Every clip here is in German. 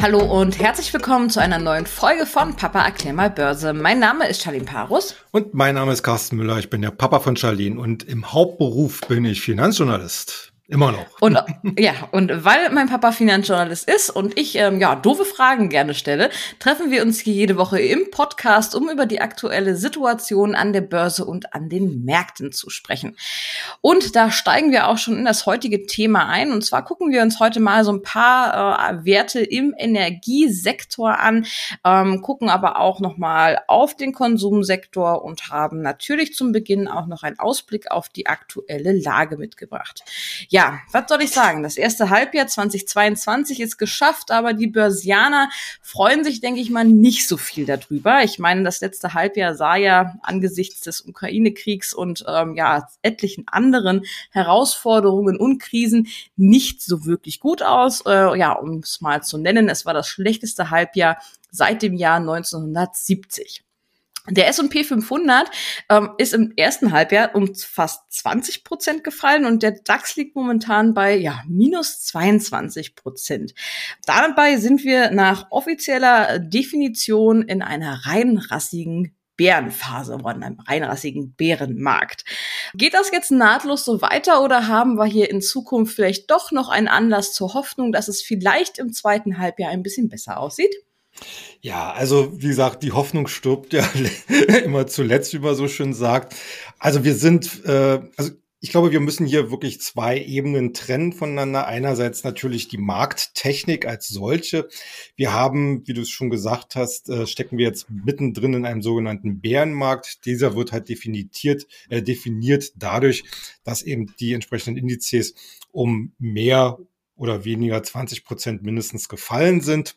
Hallo und herzlich willkommen zu einer neuen Folge von Papa erklär mal Börse. Mein Name ist Charlene Parus. Und mein Name ist Carsten Müller. Ich bin der Papa von Charlene und im Hauptberuf bin ich Finanzjournalist. Immer noch. Und ja, und weil mein Papa Finanzjournalist ist und ich ähm, ja doofe Fragen gerne stelle, treffen wir uns hier jede Woche im Podcast, um über die aktuelle Situation an der Börse und an den Märkten zu sprechen. Und da steigen wir auch schon in das heutige Thema ein. Und zwar gucken wir uns heute mal so ein paar äh, Werte im Energiesektor an, ähm, gucken aber auch noch mal auf den Konsumsektor und haben natürlich zum Beginn auch noch einen Ausblick auf die aktuelle Lage mitgebracht. Ja, ja, was soll ich sagen? Das erste Halbjahr 2022 ist geschafft, aber die Börsianer freuen sich, denke ich mal, nicht so viel darüber. Ich meine, das letzte Halbjahr sah ja angesichts des Ukraine-Kriegs und ähm, ja etlichen anderen Herausforderungen und Krisen nicht so wirklich gut aus. Äh, ja, um es mal zu nennen, es war das schlechteste Halbjahr seit dem Jahr 1970. Der S&P 500 ähm, ist im ersten Halbjahr um fast 20 Prozent gefallen und der DAX liegt momentan bei ja minus 22 Prozent. Dabei sind wir nach offizieller Definition in einer reinrassigen Bärenphase oder in einem reinrassigen Bärenmarkt. Geht das jetzt nahtlos so weiter oder haben wir hier in Zukunft vielleicht doch noch einen Anlass zur Hoffnung, dass es vielleicht im zweiten Halbjahr ein bisschen besser aussieht? Ja, also wie gesagt, die Hoffnung stirbt ja immer zuletzt, wie man so schön sagt. Also wir sind, äh, also ich glaube, wir müssen hier wirklich zwei Ebenen trennen voneinander. Einerseits natürlich die Markttechnik als solche. Wir haben, wie du es schon gesagt hast, äh, stecken wir jetzt mittendrin in einem sogenannten Bärenmarkt. Dieser wird halt definiert, äh, definiert dadurch, dass eben die entsprechenden Indizes um mehr oder weniger 20 Prozent mindestens gefallen sind.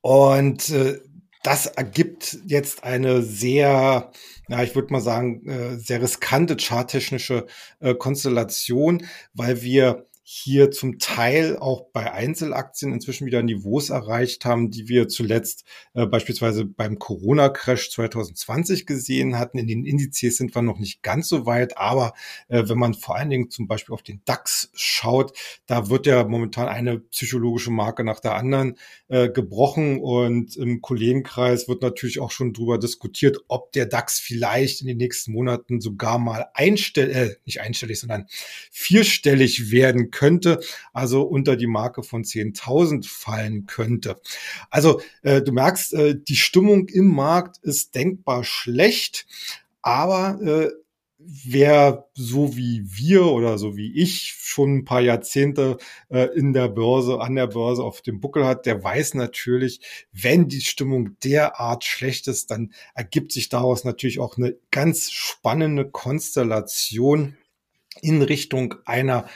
Und äh, das ergibt jetzt eine sehr, ja, ich würde mal sagen, äh, sehr riskante charttechnische äh, Konstellation, weil wir hier zum Teil auch bei Einzelaktien inzwischen wieder Niveaus erreicht haben, die wir zuletzt äh, beispielsweise beim Corona-Crash 2020 gesehen hatten. In den Indizes sind wir noch nicht ganz so weit, aber äh, wenn man vor allen Dingen zum Beispiel auf den DAX schaut, da wird ja momentan eine psychologische Marke nach der anderen äh, gebrochen und im Kollegenkreis wird natürlich auch schon drüber diskutiert, ob der DAX vielleicht in den nächsten Monaten sogar mal einstellig, äh, nicht einstellig, sondern vierstellig werden könnte, also unter die Marke von 10.000 fallen könnte. Also äh, du merkst, äh, die Stimmung im Markt ist denkbar schlecht, aber äh, wer so wie wir oder so wie ich schon ein paar Jahrzehnte äh, in der Börse, an der Börse auf dem Buckel hat, der weiß natürlich, wenn die Stimmung derart schlecht ist, dann ergibt sich daraus natürlich auch eine ganz spannende Konstellation in Richtung einer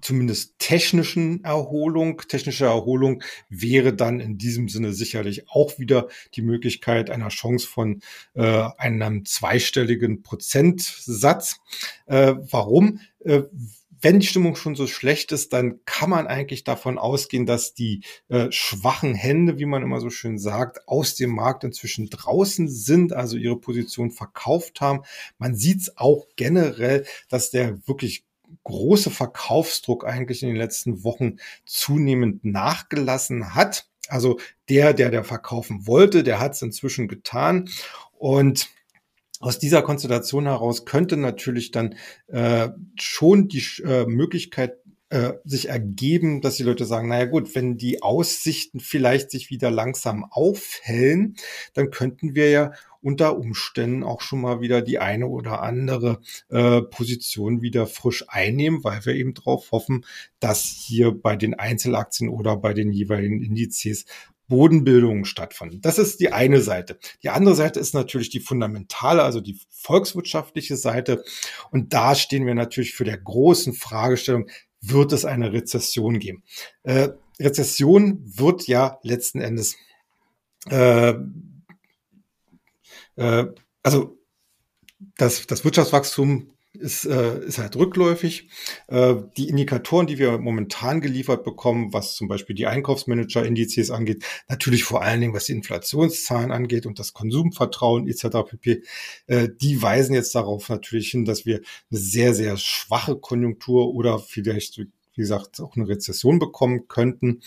zumindest technischen Erholung. Technische Erholung wäre dann in diesem Sinne sicherlich auch wieder die Möglichkeit einer Chance von äh, einem zweistelligen Prozentsatz. Äh, warum? Äh, wenn die Stimmung schon so schlecht ist, dann kann man eigentlich davon ausgehen, dass die äh, schwachen Hände, wie man immer so schön sagt, aus dem Markt inzwischen draußen sind, also ihre Position verkauft haben. Man sieht es auch generell, dass der wirklich große Verkaufsdruck eigentlich in den letzten Wochen zunehmend nachgelassen hat. Also der, der der verkaufen wollte, der hat es inzwischen getan. Und aus dieser Konstellation heraus könnte natürlich dann äh, schon die äh, Möglichkeit äh, sich ergeben, dass die Leute sagen, naja gut, wenn die Aussichten vielleicht sich wieder langsam aufhellen, dann könnten wir ja unter Umständen auch schon mal wieder die eine oder andere äh, Position wieder frisch einnehmen, weil wir eben darauf hoffen, dass hier bei den Einzelaktien oder bei den jeweiligen Indizes Bodenbildungen stattfinden. Das ist die eine Seite. Die andere Seite ist natürlich die fundamentale, also die volkswirtschaftliche Seite. Und da stehen wir natürlich für der großen Fragestellung, wird es eine Rezession geben? Äh, Rezession wird ja letzten Endes äh, äh, also das, das Wirtschaftswachstum ist, äh, ist halt rückläufig. Äh, die Indikatoren, die wir momentan geliefert bekommen, was zum Beispiel die Einkaufsmanager-Indizes angeht, natürlich vor allen Dingen, was die Inflationszahlen angeht und das Konsumvertrauen etc. pp., äh, die weisen jetzt darauf natürlich hin, dass wir eine sehr, sehr schwache Konjunktur oder vielleicht, wie gesagt, auch eine Rezession bekommen könnten.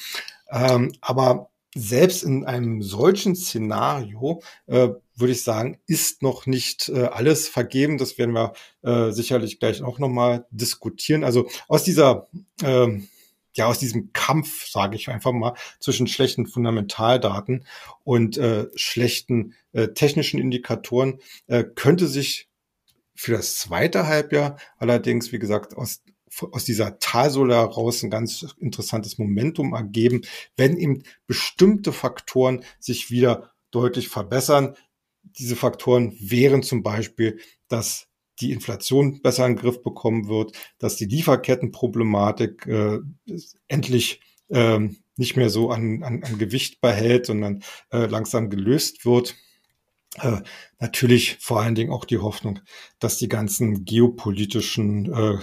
Ähm, aber selbst in einem solchen Szenario äh, würde ich sagen, ist noch nicht äh, alles vergeben. Das werden wir äh, sicherlich gleich auch nochmal diskutieren. Also aus dieser äh, ja aus diesem Kampf, sage ich einfach mal, zwischen schlechten Fundamentaldaten und äh, schlechten äh, technischen Indikatoren äh, könnte sich für das zweite Halbjahr allerdings, wie gesagt, aus aus dieser Talsohle heraus ein ganz interessantes Momentum ergeben, wenn eben bestimmte Faktoren sich wieder deutlich verbessern. Diese Faktoren wären zum Beispiel, dass die Inflation besser in den Griff bekommen wird, dass die Lieferkettenproblematik äh, endlich ähm, nicht mehr so an, an, an Gewicht behält, sondern äh, langsam gelöst wird. Äh, natürlich vor allen Dingen auch die Hoffnung, dass die ganzen geopolitischen äh,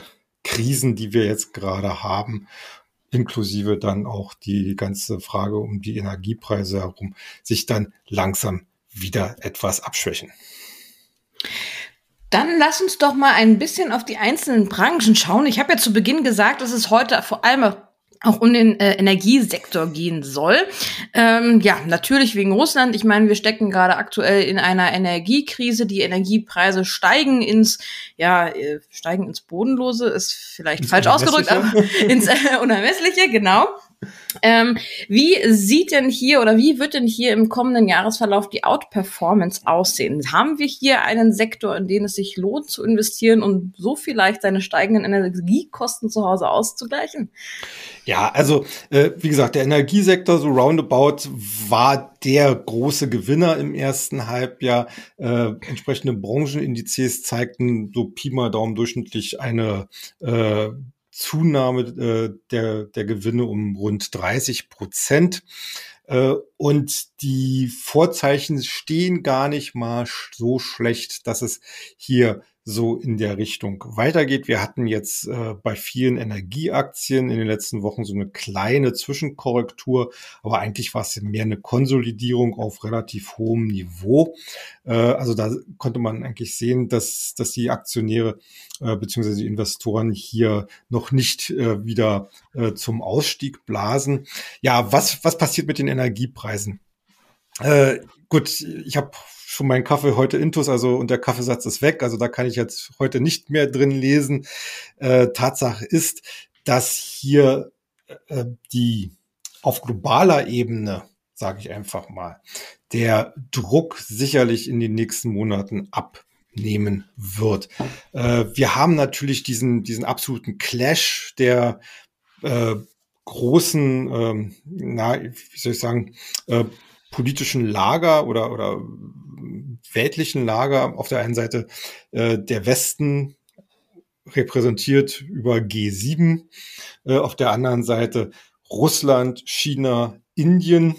Krisen, die wir jetzt gerade haben, inklusive dann auch die ganze Frage um die Energiepreise herum, sich dann langsam wieder etwas abschwächen. Dann lass uns doch mal ein bisschen auf die einzelnen Branchen schauen. Ich habe ja zu Beginn gesagt, dass es heute vor allem auch um den äh, Energiesektor gehen soll. Ähm, ja, natürlich wegen Russland. Ich meine, wir stecken gerade aktuell in einer Energiekrise. Die Energiepreise steigen ins, ja, äh, steigen ins Bodenlose, ist vielleicht ins falsch ausgedrückt, aber ins äh, Unermessliche, genau. Ähm, wie sieht denn hier oder wie wird denn hier im kommenden Jahresverlauf die Outperformance aussehen? Haben wir hier einen Sektor, in den es sich lohnt zu investieren und so vielleicht seine steigenden Energiekosten zu Hause auszugleichen? Ja, also äh, wie gesagt, der Energiesektor so roundabout war der große Gewinner im ersten Halbjahr. Äh, entsprechende Branchenindizes zeigten so Pi mal Daumen durchschnittlich eine äh, Zunahme äh, der, der Gewinne um rund 30 Prozent. Äh, und die Vorzeichen stehen gar nicht mal so schlecht, dass es hier so in der Richtung weitergeht. Wir hatten jetzt äh, bei vielen Energieaktien in den letzten Wochen so eine kleine Zwischenkorrektur, aber eigentlich war es mehr eine Konsolidierung auf relativ hohem Niveau. Äh, also da konnte man eigentlich sehen, dass, dass die Aktionäre äh, bzw. die Investoren hier noch nicht äh, wieder äh, zum Ausstieg blasen. Ja, was, was passiert mit den Energiepreisen? Äh, gut, ich habe schon meinen Kaffee heute intus, also und der Kaffeesatz ist weg, also da kann ich jetzt heute nicht mehr drin lesen. Äh, Tatsache ist, dass hier äh, die auf globaler Ebene, sage ich einfach mal, der Druck sicherlich in den nächsten Monaten abnehmen wird. Äh, wir haben natürlich diesen, diesen absoluten Clash der äh, großen, ähm, na, wie soll ich sagen, äh, politischen Lager oder, oder weltlichen Lager. Auf der einen Seite äh, der Westen repräsentiert über G7, äh, auf der anderen Seite Russland, China, Indien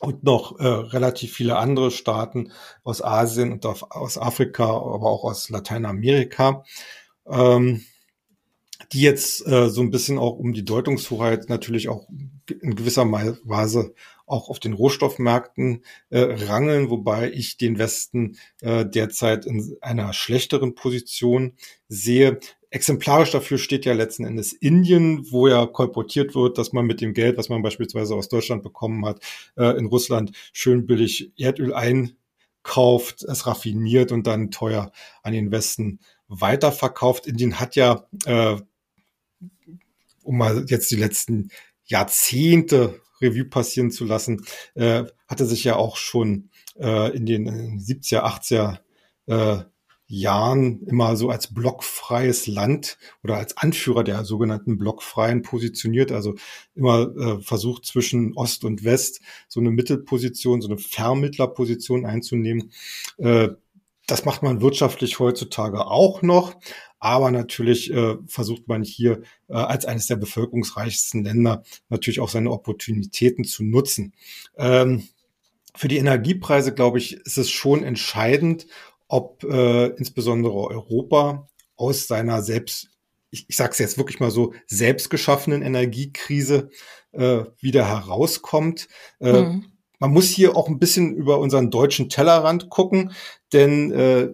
und noch äh, relativ viele andere Staaten aus Asien und aus Afrika, aber auch aus Lateinamerika. Ähm, die jetzt äh, so ein bisschen auch um die Deutungshoheit natürlich auch in gewisser Weise auch auf den Rohstoffmärkten äh, rangeln, wobei ich den Westen äh, derzeit in einer schlechteren Position sehe. Exemplarisch dafür steht ja letzten Endes Indien, wo ja kolportiert wird, dass man mit dem Geld, was man beispielsweise aus Deutschland bekommen hat, äh, in Russland schön billig Erdöl einkauft, es raffiniert und dann teuer an den Westen weiterverkauft. Indien hat ja, äh, um mal jetzt die letzten Jahrzehnte Revue passieren zu lassen, äh, hatte sich ja auch schon äh, in den 70er, 80er äh, Jahren immer so als blockfreies Land oder als Anführer der sogenannten Blockfreien positioniert, also immer äh, versucht zwischen Ost und West so eine Mittelposition, so eine Vermittlerposition einzunehmen. Äh, das macht man wirtschaftlich heutzutage auch noch, aber natürlich äh, versucht man hier äh, als eines der bevölkerungsreichsten Länder natürlich auch seine Opportunitäten zu nutzen. Ähm, für die Energiepreise, glaube ich, ist es schon entscheidend, ob äh, insbesondere Europa aus seiner selbst, ich, ich sage es jetzt wirklich mal so, selbstgeschaffenen Energiekrise äh, wieder herauskommt. Äh, hm. Man muss hier auch ein bisschen über unseren deutschen Tellerrand gucken, denn äh,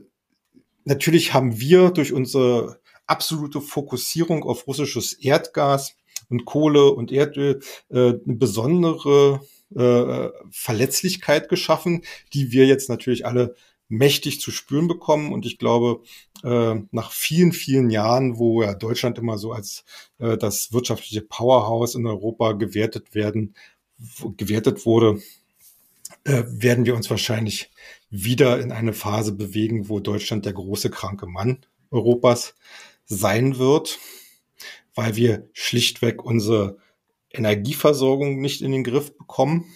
natürlich haben wir durch unsere absolute Fokussierung auf russisches Erdgas und Kohle und Erdöl äh, eine besondere äh, Verletzlichkeit geschaffen, die wir jetzt natürlich alle mächtig zu spüren bekommen. Und ich glaube, äh, nach vielen, vielen Jahren, wo ja Deutschland immer so als äh, das wirtschaftliche Powerhouse in Europa gewertet werden, gewertet wurde, äh, werden wir uns wahrscheinlich wieder in eine Phase bewegen, wo Deutschland der große kranke Mann Europas sein wird, weil wir schlichtweg unsere Energieversorgung nicht in den Griff bekommen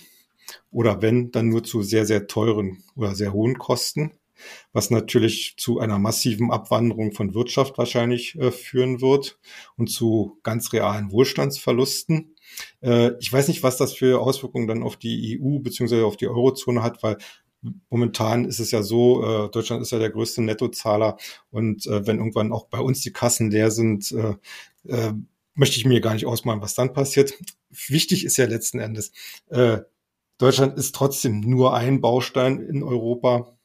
oder wenn, dann nur zu sehr, sehr teuren oder sehr hohen Kosten, was natürlich zu einer massiven Abwanderung von Wirtschaft wahrscheinlich äh, führen wird und zu ganz realen Wohlstandsverlusten. Äh, ich weiß nicht, was das für Auswirkungen dann auf die EU beziehungsweise auf die Eurozone hat, weil Momentan ist es ja so, äh, Deutschland ist ja der größte Nettozahler und äh, wenn irgendwann auch bei uns die Kassen leer sind, äh, äh, möchte ich mir gar nicht ausmalen, was dann passiert. Wichtig ist ja letzten Endes, äh, Deutschland ist trotzdem nur ein Baustein in Europa.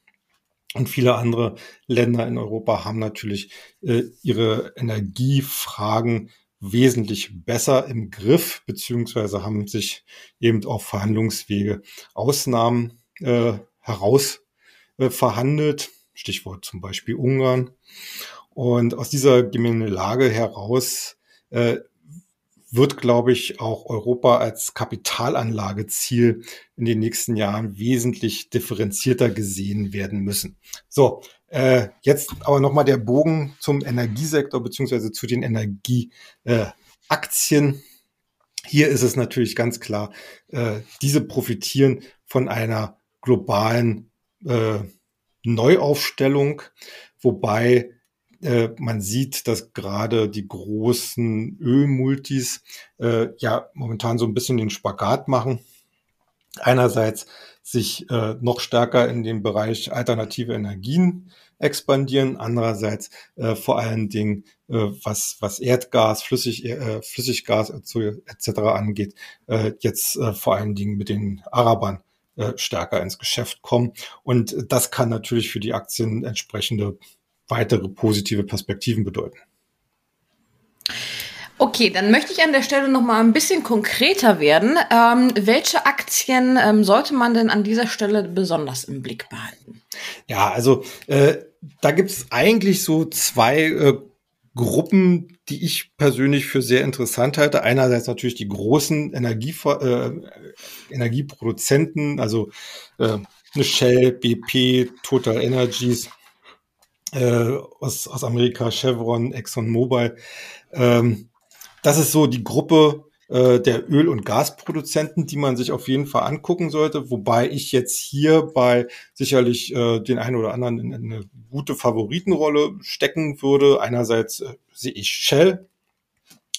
Und viele andere Länder in Europa haben natürlich äh, ihre Energiefragen wesentlich besser im Griff, beziehungsweise haben sich eben auf Verhandlungswege Ausnahmen äh, heraus äh, verhandelt. Stichwort zum Beispiel Ungarn. Und aus dieser Gemengelage heraus äh, wird, glaube ich, auch Europa als Kapitalanlageziel in den nächsten Jahren wesentlich differenzierter gesehen werden müssen. So, äh, jetzt aber nochmal der Bogen zum Energiesektor beziehungsweise zu den Energieaktien. Äh, Hier ist es natürlich ganz klar, äh, diese profitieren von einer globalen äh, Neuaufstellung, wobei äh, man sieht, dass gerade die großen Ölmultis äh, ja momentan so ein bisschen den Spagat machen. Einerseits sich äh, noch stärker in dem Bereich alternative Energien expandieren, andererseits äh, vor allen Dingen äh, was was Erdgas, Flüssig, äh, Flüssiggas etc. angeht, äh, jetzt äh, vor allen Dingen mit den Arabern äh, stärker ins Geschäft kommen und das kann natürlich für die Aktien entsprechende weitere positive Perspektiven bedeuten. Okay, dann möchte ich an der Stelle noch mal ein bisschen konkreter werden. Ähm, welche Aktien ähm, sollte man denn an dieser Stelle besonders im Blick behalten? Ja, also äh, da gibt es eigentlich so zwei äh, Gruppen, die ich persönlich für sehr interessant halte. Einerseits natürlich die großen Energie, äh, Energieproduzenten, also äh, eine Shell, BP, Total Energies äh, aus, aus Amerika, Chevron, ExxonMobil. Ähm, das ist so die Gruppe äh, der Öl- und Gasproduzenten, die man sich auf jeden Fall angucken sollte, wobei ich jetzt hier bei sicherlich äh, den einen oder anderen in, in eine gute Favoritenrolle stecken würde. Einerseits äh, sehe ich Shell,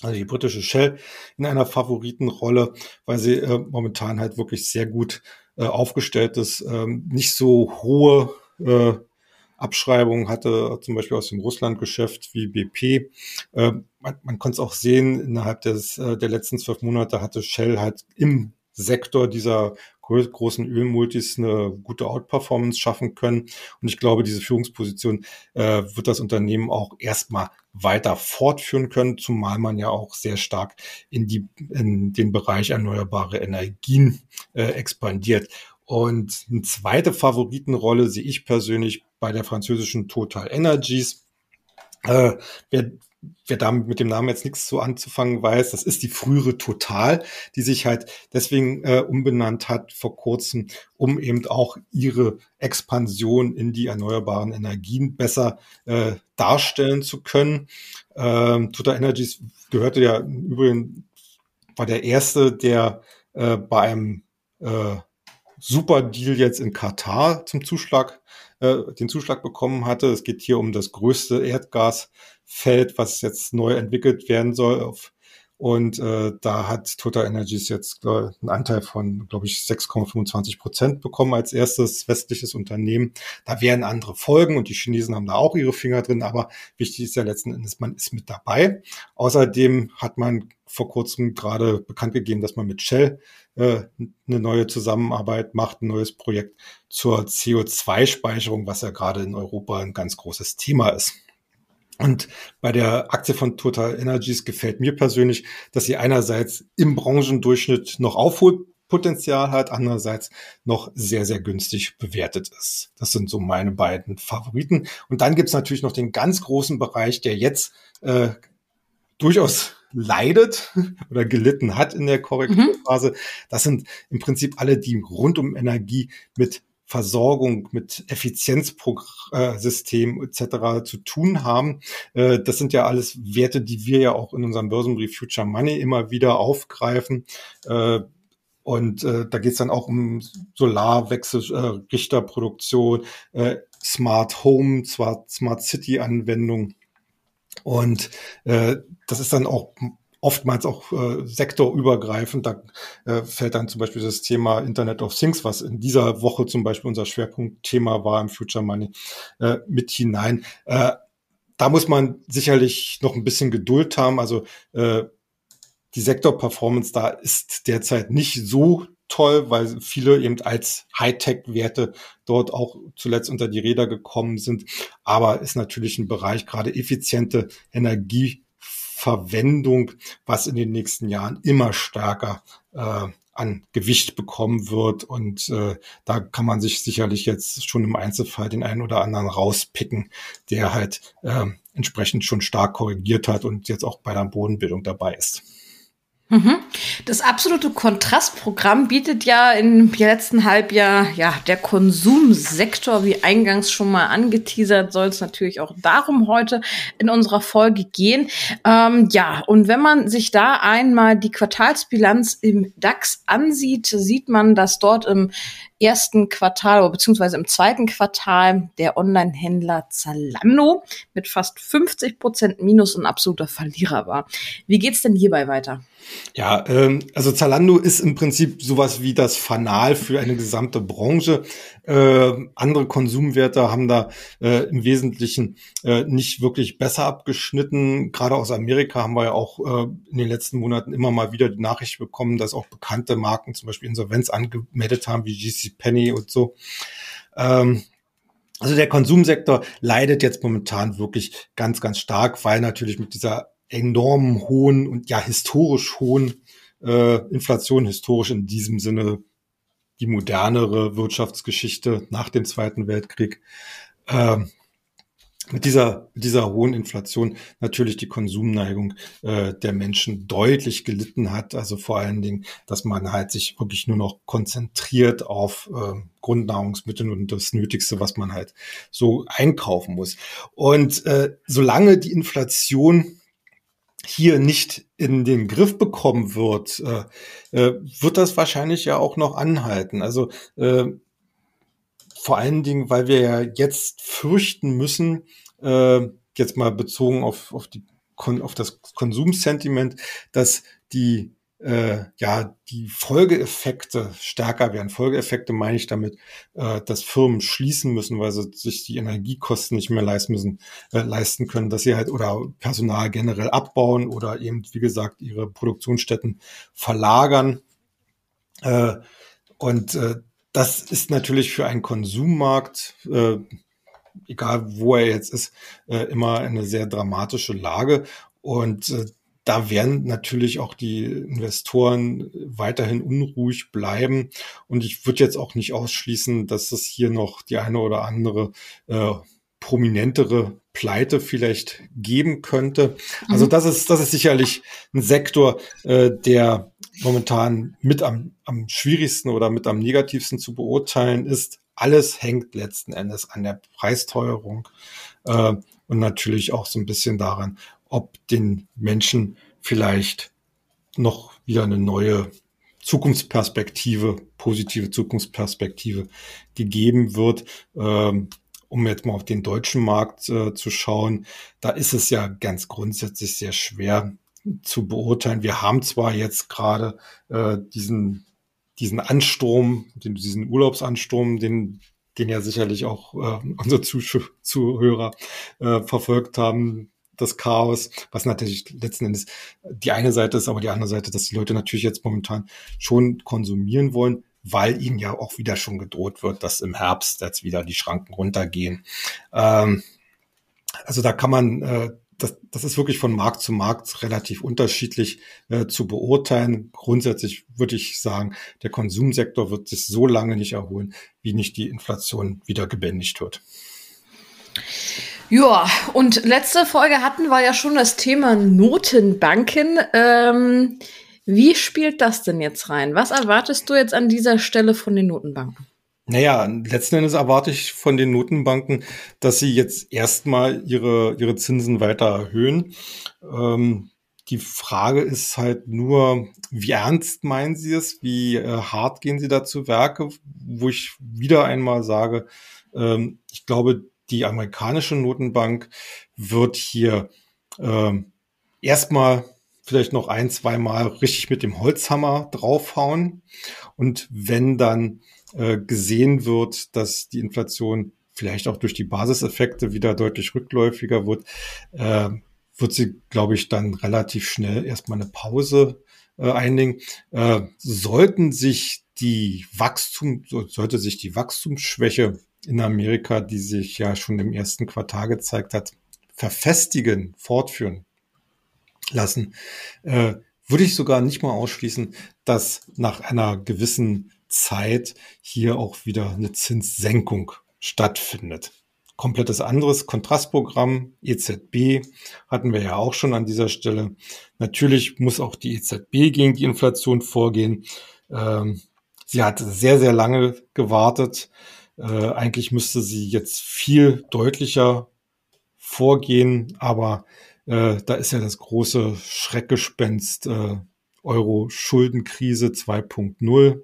also die britische Shell, in einer Favoritenrolle, weil sie äh, momentan halt wirklich sehr gut äh, aufgestellt ist, ähm, nicht so hohe äh, Abschreibungen hatte, zum Beispiel aus dem Russlandgeschäft wie BP. Äh, man, man konnte es auch sehen, innerhalb des, äh, der letzten zwölf Monate hatte Shell halt im Sektor dieser großen Ölmultis eine gute Outperformance schaffen können. Und ich glaube, diese Führungsposition äh, wird das Unternehmen auch erstmal weiter fortführen können, zumal man ja auch sehr stark in, die, in den Bereich erneuerbare Energien äh, expandiert. Und eine zweite Favoritenrolle sehe ich persönlich bei der französischen Total Energies. Äh, wer, wer damit mit dem Namen jetzt nichts so anzufangen weiß, das ist die frühere Total, die sich halt deswegen äh, umbenannt hat vor kurzem, um eben auch ihre Expansion in die erneuerbaren Energien besser äh, darstellen zu können. Ähm, Total Energies gehörte ja im Übrigen, war der erste, der äh, bei einem äh, Super Deal jetzt in Katar zum Zuschlag, äh, den Zuschlag bekommen hatte. Es geht hier um das größte Erdgasfeld, was jetzt neu entwickelt werden soll auf und äh, da hat Total Energies jetzt äh, einen Anteil von, glaube ich, 6,25 Prozent bekommen als erstes westliches Unternehmen. Da werden andere Folgen und die Chinesen haben da auch ihre Finger drin, aber wichtig ist ja letzten Endes, man ist mit dabei. Außerdem hat man vor kurzem gerade bekannt gegeben, dass man mit Shell äh, eine neue Zusammenarbeit macht, ein neues Projekt zur CO2-Speicherung, was ja gerade in Europa ein ganz großes Thema ist. Und bei der Aktie von Total Energies gefällt mir persönlich, dass sie einerseits im Branchendurchschnitt noch Aufholpotenzial hat, andererseits noch sehr, sehr günstig bewertet ist. Das sind so meine beiden Favoriten. Und dann gibt's natürlich noch den ganz großen Bereich, der jetzt äh, durchaus leidet oder gelitten hat in der Korrekturphase. Mhm. Das sind im Prinzip alle, die rund um Energie mit Versorgung, mit Effizienzsystem etc. zu tun haben. Äh, das sind ja alles Werte, die wir ja auch in unserem Börsenbrief Future Money immer wieder aufgreifen. Äh, und äh, da geht es dann auch um Solarwechselrichterproduktion, Smart Home, zwar Smart City Anwendung. Und äh, das ist dann auch oftmals auch äh, sektorübergreifend. Da äh, fällt dann zum Beispiel das Thema Internet of Things, was in dieser Woche zum Beispiel unser Schwerpunktthema war im Future Money, äh, mit hinein. Äh, da muss man sicherlich noch ein bisschen Geduld haben. Also äh, die Sektor-Performance da ist derzeit nicht so toll, weil viele eben als Hightech-Werte dort auch zuletzt unter die Räder gekommen sind. Aber ist natürlich ein Bereich, gerade effiziente Energie Verwendung, was in den nächsten Jahren immer stärker äh, an Gewicht bekommen wird. Und äh, da kann man sich sicherlich jetzt schon im Einzelfall den einen oder anderen rauspicken, der halt äh, entsprechend schon stark korrigiert hat und jetzt auch bei der Bodenbildung dabei ist. Mhm. Das absolute Kontrastprogramm bietet ja im letzten Halbjahr ja der Konsumsektor, wie eingangs schon mal angeteasert, soll es natürlich auch darum heute in unserer Folge gehen. Ähm, ja, und wenn man sich da einmal die Quartalsbilanz im DAX ansieht, sieht man, dass dort im ersten Quartal oder beziehungsweise im zweiten Quartal der Online-Händler Zalando mit fast 50 Prozent Minus ein absoluter Verlierer war. Wie geht's denn hierbei weiter? Ja, ähm, also Zalando ist im Prinzip sowas wie das Fanal für eine gesamte Branche. Äh, andere Konsumwerte haben da äh, im Wesentlichen äh, nicht wirklich besser abgeschnitten. Gerade aus Amerika haben wir ja auch äh, in den letzten Monaten immer mal wieder die Nachricht bekommen, dass auch bekannte Marken zum Beispiel Insolvenz angemeldet haben, wie GC Penny und so. Ähm, also der Konsumsektor leidet jetzt momentan wirklich ganz, ganz stark, weil natürlich mit dieser enorm hohen und ja historisch hohen äh, Inflation, historisch in diesem Sinne die modernere Wirtschaftsgeschichte nach dem Zweiten Weltkrieg, äh, mit dieser, mit dieser hohen Inflation natürlich die Konsumneigung äh, der Menschen deutlich gelitten hat. Also vor allen Dingen, dass man halt sich wirklich nur noch konzentriert auf äh, Grundnahrungsmittel und das Nötigste, was man halt so einkaufen muss. Und äh, solange die Inflation hier nicht in den Griff bekommen wird, äh, äh, wird das wahrscheinlich ja auch noch anhalten. Also äh, vor allen Dingen, weil wir ja jetzt fürchten müssen, äh, jetzt mal bezogen auf, auf, die, auf das Konsumsentiment, dass die äh, ja die Folgeeffekte stärker werden. Folgeeffekte meine ich damit, äh, dass Firmen schließen müssen, weil sie sich die Energiekosten nicht mehr leisten müssen, äh, leisten können, dass sie halt oder Personal generell abbauen oder eben wie gesagt ihre Produktionsstätten verlagern. Äh, und äh, das ist natürlich für einen Konsummarkt, äh, egal wo er jetzt ist, äh, immer eine sehr dramatische Lage. Und äh, da werden natürlich auch die Investoren weiterhin unruhig bleiben. Und ich würde jetzt auch nicht ausschließen, dass es hier noch die eine oder andere äh, prominentere Pleite vielleicht geben könnte. Also mhm. das ist, das ist sicherlich ein Sektor, äh, der momentan mit am, am schwierigsten oder mit am negativsten zu beurteilen ist. Alles hängt letzten Endes an der Preisteuerung äh, und natürlich auch so ein bisschen daran, ob den Menschen vielleicht noch wieder eine neue Zukunftsperspektive, positive Zukunftsperspektive gegeben wird. Ähm, um jetzt mal auf den deutschen Markt äh, zu schauen, da ist es ja ganz grundsätzlich sehr schwer zu beurteilen. Wir haben zwar jetzt gerade äh, diesen, diesen Ansturm, den, diesen Urlaubsansturm, den, den ja sicherlich auch äh, unsere Zuhörer äh, verfolgt haben, das Chaos, was natürlich letzten Endes die eine Seite ist, aber die andere Seite, dass die Leute natürlich jetzt momentan schon konsumieren wollen, weil ihnen ja auch wieder schon gedroht wird, dass im Herbst jetzt wieder die Schranken runtergehen. Ähm, also da kann man äh, das, das ist wirklich von Markt zu Markt relativ unterschiedlich äh, zu beurteilen. Grundsätzlich würde ich sagen, der Konsumsektor wird sich so lange nicht erholen, wie nicht die Inflation wieder gebändigt wird. Ja, und letzte Folge hatten wir ja schon das Thema Notenbanken. Ähm, wie spielt das denn jetzt rein? Was erwartest du jetzt an dieser Stelle von den Notenbanken? Naja, letzten Endes erwarte ich von den Notenbanken, dass sie jetzt erstmal ihre, ihre Zinsen weiter erhöhen. Ähm, die Frage ist halt nur, wie ernst meinen Sie es? Wie äh, hart gehen Sie da zu Werke? Wo ich wieder einmal sage, ähm, ich glaube, die amerikanische Notenbank wird hier ähm, erstmal vielleicht noch ein, zwei Mal richtig mit dem Holzhammer draufhauen. Und wenn dann äh, gesehen wird, dass die Inflation vielleicht auch durch die Basiseffekte wieder deutlich rückläufiger wird, äh, wird sie, glaube ich, dann relativ schnell erstmal eine Pause äh, einlegen. Äh, sollten sich die Wachstum, sollte sich die Wachstumsschwäche in Amerika, die sich ja schon im ersten Quartal gezeigt hat, verfestigen, fortführen lassen, äh, würde ich sogar nicht mal ausschließen, dass nach einer gewissen Zeit hier auch wieder eine Zinssenkung stattfindet. Komplettes anderes Kontrastprogramm, EZB, hatten wir ja auch schon an dieser Stelle. Natürlich muss auch die EZB gegen die Inflation vorgehen. Ähm, sie hat sehr, sehr lange gewartet. Äh, eigentlich müsste sie jetzt viel deutlicher vorgehen, aber äh, da ist ja das große Schreckgespenst äh, Euro-Schuldenkrise 2.0.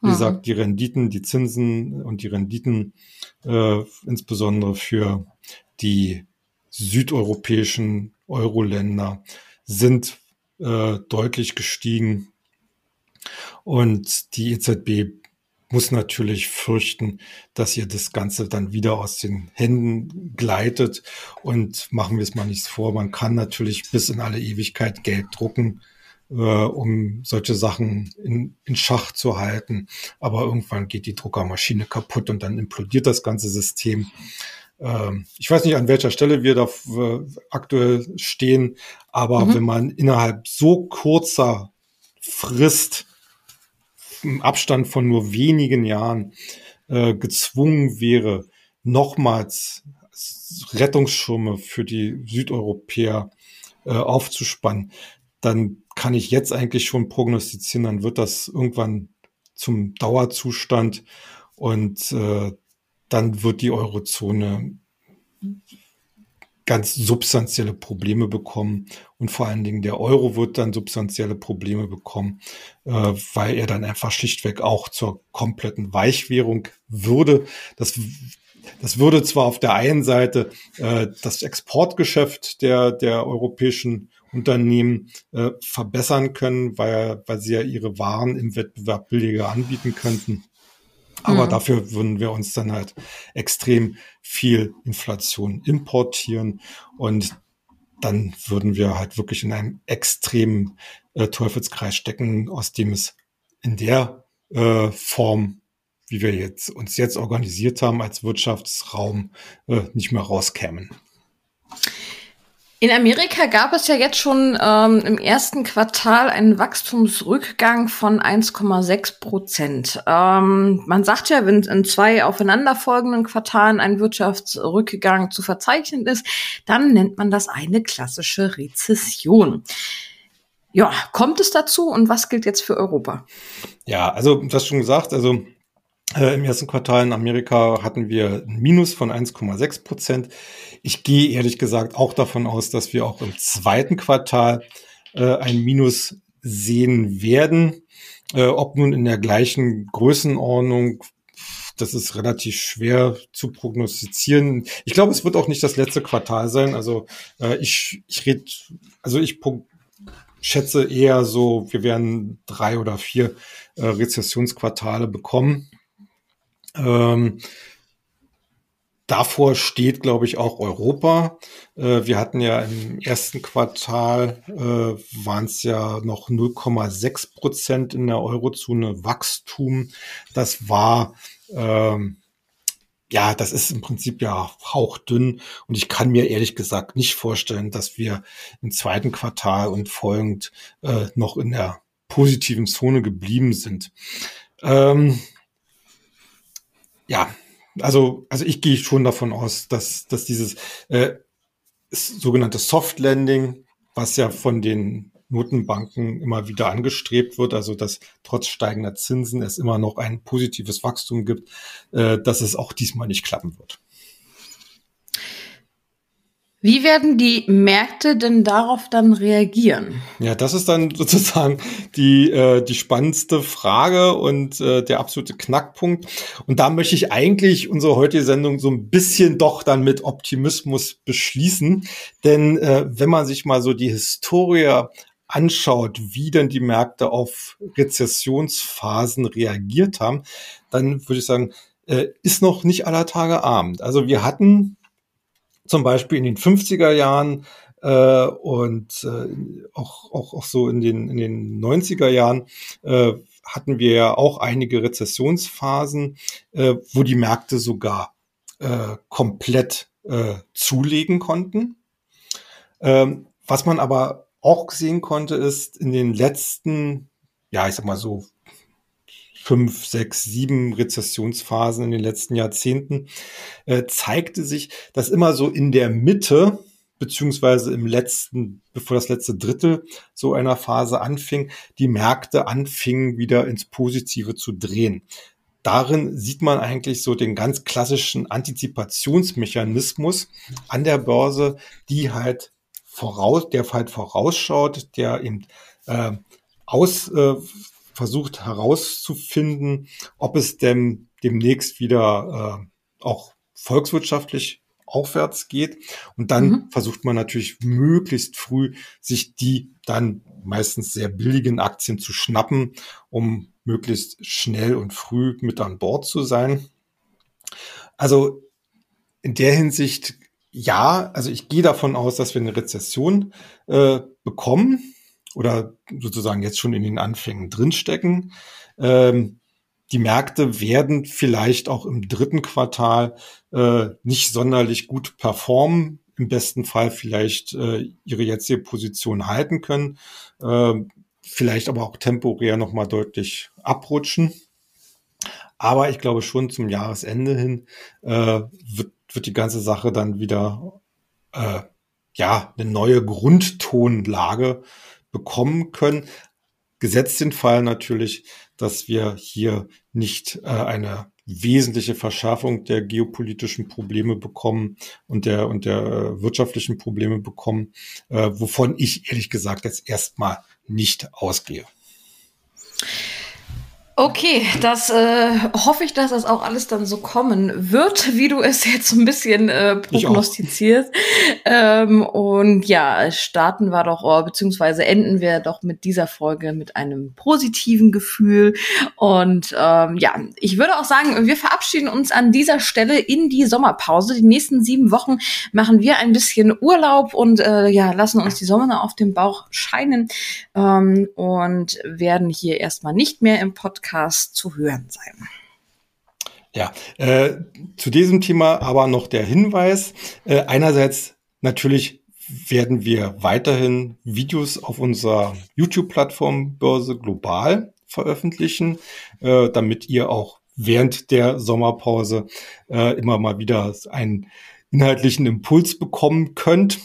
Wie mhm. gesagt, die Renditen, die Zinsen und die Renditen, äh, insbesondere für die südeuropäischen Euro-Länder, sind äh, deutlich gestiegen. Und die EZB muss natürlich fürchten, dass ihr das Ganze dann wieder aus den Händen gleitet. Und machen wir es mal nichts vor, man kann natürlich bis in alle Ewigkeit Geld drucken äh, um solche Sachen in, in Schach zu halten. Aber irgendwann geht die Druckermaschine kaputt und dann implodiert das ganze System. Ähm, ich weiß nicht, an welcher Stelle wir da äh, aktuell stehen, aber mhm. wenn man innerhalb so kurzer Frist im Abstand von nur wenigen Jahren äh, gezwungen wäre, nochmals Rettungsschirme für die Südeuropäer äh, aufzuspannen, dann kann ich jetzt eigentlich schon prognostizieren, dann wird das irgendwann zum Dauerzustand und äh, dann wird die Eurozone ganz substanzielle Probleme bekommen und vor allen Dingen der Euro wird dann substanzielle Probleme bekommen, äh, weil er dann einfach schlichtweg auch zur kompletten Weichwährung würde. Das das würde zwar auf der einen Seite äh, das Exportgeschäft der, der europäischen Unternehmen äh, verbessern können, weil, weil sie ja ihre Waren im Wettbewerb billiger anbieten könnten. Aber mhm. dafür würden wir uns dann halt extrem viel Inflation importieren und dann würden wir halt wirklich in einem extremen äh, Teufelskreis stecken, aus dem es in der äh, Form wie wir jetzt, uns jetzt organisiert haben als Wirtschaftsraum, äh, nicht mehr rauskämen. In Amerika gab es ja jetzt schon ähm, im ersten Quartal einen Wachstumsrückgang von 1,6 Prozent. Ähm, man sagt ja, wenn in zwei aufeinanderfolgenden Quartalen ein Wirtschaftsrückgang zu verzeichnen ist, dann nennt man das eine klassische Rezession. Ja, kommt es dazu und was gilt jetzt für Europa? Ja, also du hast schon gesagt, also äh, Im ersten Quartal in Amerika hatten wir ein Minus von 1,6 Prozent. Ich gehe ehrlich gesagt auch davon aus, dass wir auch im zweiten Quartal äh, ein Minus sehen werden. Äh, ob nun in der gleichen Größenordnung, das ist relativ schwer zu prognostizieren. Ich glaube, es wird auch nicht das letzte Quartal sein. Also äh, ich, ich rede, also ich schätze eher so, wir werden drei oder vier äh, Rezessionsquartale bekommen. Ähm, davor steht, glaube ich, auch Europa. Äh, wir hatten ja im ersten Quartal, äh, waren es ja noch 0,6 Prozent in der Eurozone Wachstum. Das war ähm, ja, das ist im Prinzip ja hauchdünn und ich kann mir ehrlich gesagt nicht vorstellen, dass wir im zweiten Quartal und folgend äh, noch in der positiven Zone geblieben sind. Ähm, ja, also, also ich gehe schon davon aus, dass, dass dieses äh, sogenannte Soft Landing, was ja von den Notenbanken immer wieder angestrebt wird, also dass trotz steigender Zinsen es immer noch ein positives Wachstum gibt, äh, dass es auch diesmal nicht klappen wird. Wie werden die Märkte denn darauf dann reagieren? Ja, das ist dann sozusagen die, äh, die spannendste Frage und äh, der absolute Knackpunkt. Und da möchte ich eigentlich unsere heutige Sendung so ein bisschen doch dann mit Optimismus beschließen. Denn äh, wenn man sich mal so die Historie anschaut, wie denn die Märkte auf Rezessionsphasen reagiert haben, dann würde ich sagen, äh, ist noch nicht aller Tage Abend. Also wir hatten zum Beispiel in den 50er Jahren äh, und äh, auch, auch, auch so in den, in den 90er Jahren äh, hatten wir ja auch einige Rezessionsphasen, äh, wo die Märkte sogar äh, komplett äh, zulegen konnten. Ähm, was man aber auch sehen konnte, ist in den letzten, ja, ich sag mal so fünf, sechs, sieben Rezessionsphasen in den letzten Jahrzehnten, äh, zeigte sich, dass immer so in der Mitte, beziehungsweise im letzten, bevor das letzte Drittel so einer Phase anfing, die Märkte anfingen wieder ins Positive zu drehen. Darin sieht man eigentlich so den ganz klassischen Antizipationsmechanismus an der Börse, die halt voraus, der halt vorausschaut, der eben äh, aus äh, versucht herauszufinden, ob es denn demnächst wieder äh, auch volkswirtschaftlich aufwärts geht. Und dann mhm. versucht man natürlich möglichst früh, sich die dann meistens sehr billigen Aktien zu schnappen, um möglichst schnell und früh mit an Bord zu sein. Also in der Hinsicht, ja, also ich gehe davon aus, dass wir eine Rezession äh, bekommen oder sozusagen jetzt schon in den Anfängen drinstecken. Ähm, die Märkte werden vielleicht auch im dritten Quartal äh, nicht sonderlich gut performen, im besten Fall vielleicht äh, ihre jetzige Position halten können, äh, vielleicht aber auch temporär nochmal deutlich abrutschen. Aber ich glaube schon zum Jahresende hin äh, wird, wird die ganze Sache dann wieder äh, ja eine neue Grundtonlage bekommen können. Gesetzt den Fall natürlich, dass wir hier nicht äh, eine wesentliche Verschärfung der geopolitischen Probleme bekommen und der und der äh, wirtschaftlichen Probleme bekommen, äh, wovon ich ehrlich gesagt jetzt erstmal nicht ausgehe. Okay, das äh, hoffe ich, dass das auch alles dann so kommen wird, wie du es jetzt so ein bisschen äh, prognostizierst. Ähm, und ja, starten wir doch, oh, beziehungsweise enden wir doch mit dieser Folge mit einem positiven Gefühl. Und ähm, ja, ich würde auch sagen, wir verabschieden uns an dieser Stelle in die Sommerpause. Die nächsten sieben Wochen machen wir ein bisschen Urlaub und äh, ja, lassen uns die Sonne auf dem Bauch scheinen ähm, und werden hier erstmal nicht mehr im Podcast Podcast zu hören sein. Ja, äh, zu diesem Thema aber noch der Hinweis. Äh, einerseits natürlich werden wir weiterhin Videos auf unserer YouTube-Plattform Börse Global veröffentlichen, äh, damit ihr auch während der Sommerpause äh, immer mal wieder einen inhaltlichen Impuls bekommen könnt.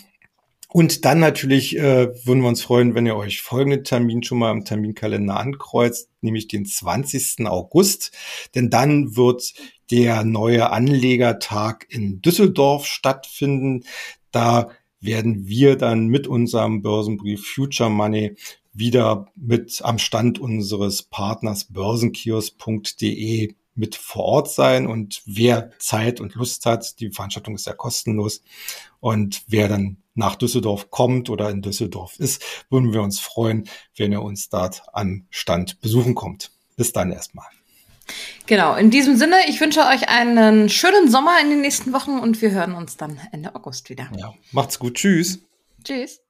Und dann natürlich äh, würden wir uns freuen, wenn ihr euch folgenden Termin schon mal im Terminkalender ankreuzt, nämlich den 20. August. Denn dann wird der neue Anlegertag in Düsseldorf stattfinden. Da werden wir dann mit unserem Börsenbrief Future Money wieder mit am Stand unseres Partners börsenkios.de mit vor Ort sein und wer Zeit und Lust hat, die Veranstaltung ist ja kostenlos und wer dann nach Düsseldorf kommt oder in Düsseldorf ist, würden wir uns freuen, wenn ihr uns dort am Stand besuchen kommt. Bis dann erstmal. Genau, in diesem Sinne, ich wünsche euch einen schönen Sommer in den nächsten Wochen und wir hören uns dann Ende August wieder. Ja, macht's gut. Tschüss. Tschüss.